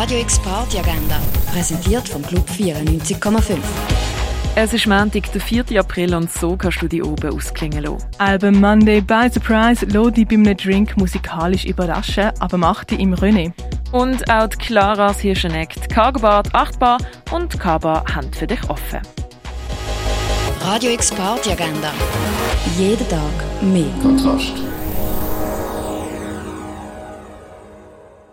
Radio X Party Agenda, präsentiert vom Club 94,5. Es ist Montag, der 4. April und so kannst du die oben ausklingen lassen. Album Monday by Surprise lässt dich bei einem Drink musikalisch überraschen, aber macht dich im René. Und auch die Claras Hirscheneckt, 8 Bar und Kaba haben für dich offen. Radio X Party Agenda. Jeden Tag mehr. Kontrast.